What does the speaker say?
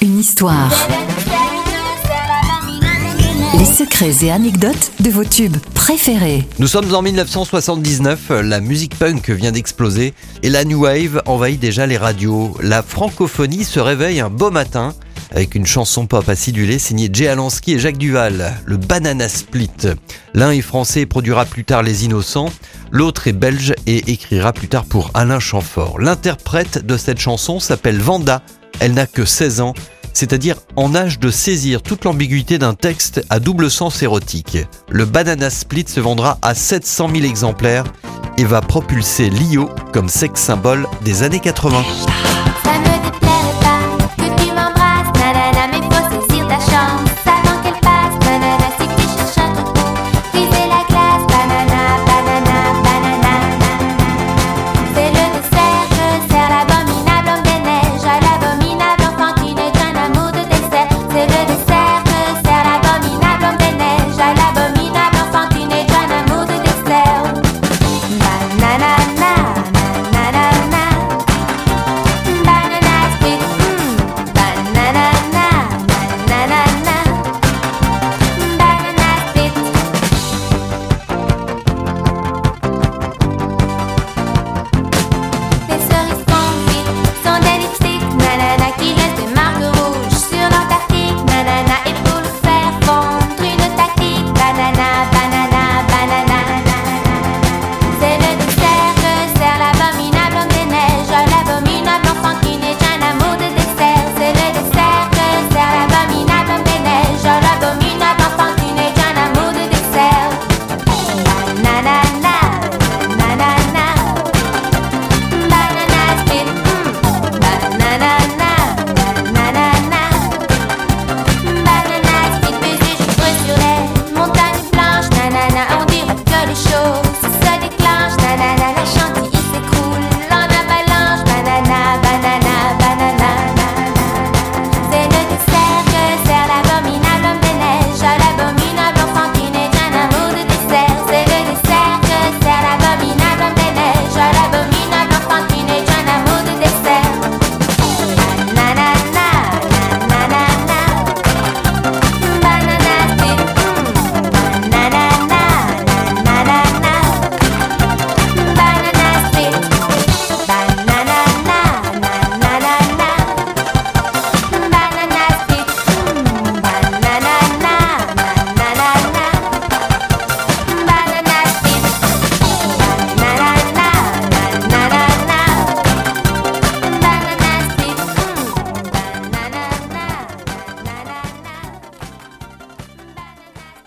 Une histoire. Les secrets et anecdotes de vos tubes préférés. Nous sommes en 1979, la musique punk vient d'exploser et la new wave envahit déjà les radios. La francophonie se réveille un beau matin avec une chanson pop acidulée signée Jay Alansky et Jacques Duval, le Banana Split. L'un est français et produira plus tard Les Innocents, l'autre est belge et écrira plus tard pour Alain Chamfort. L'interprète de cette chanson s'appelle Vanda, elle n'a que 16 ans c'est-à-dire en âge de saisir toute l'ambiguïté d'un texte à double sens érotique. Le Banana Split se vendra à 700 000 exemplaires et va propulser Lio comme sex symbole des années 80.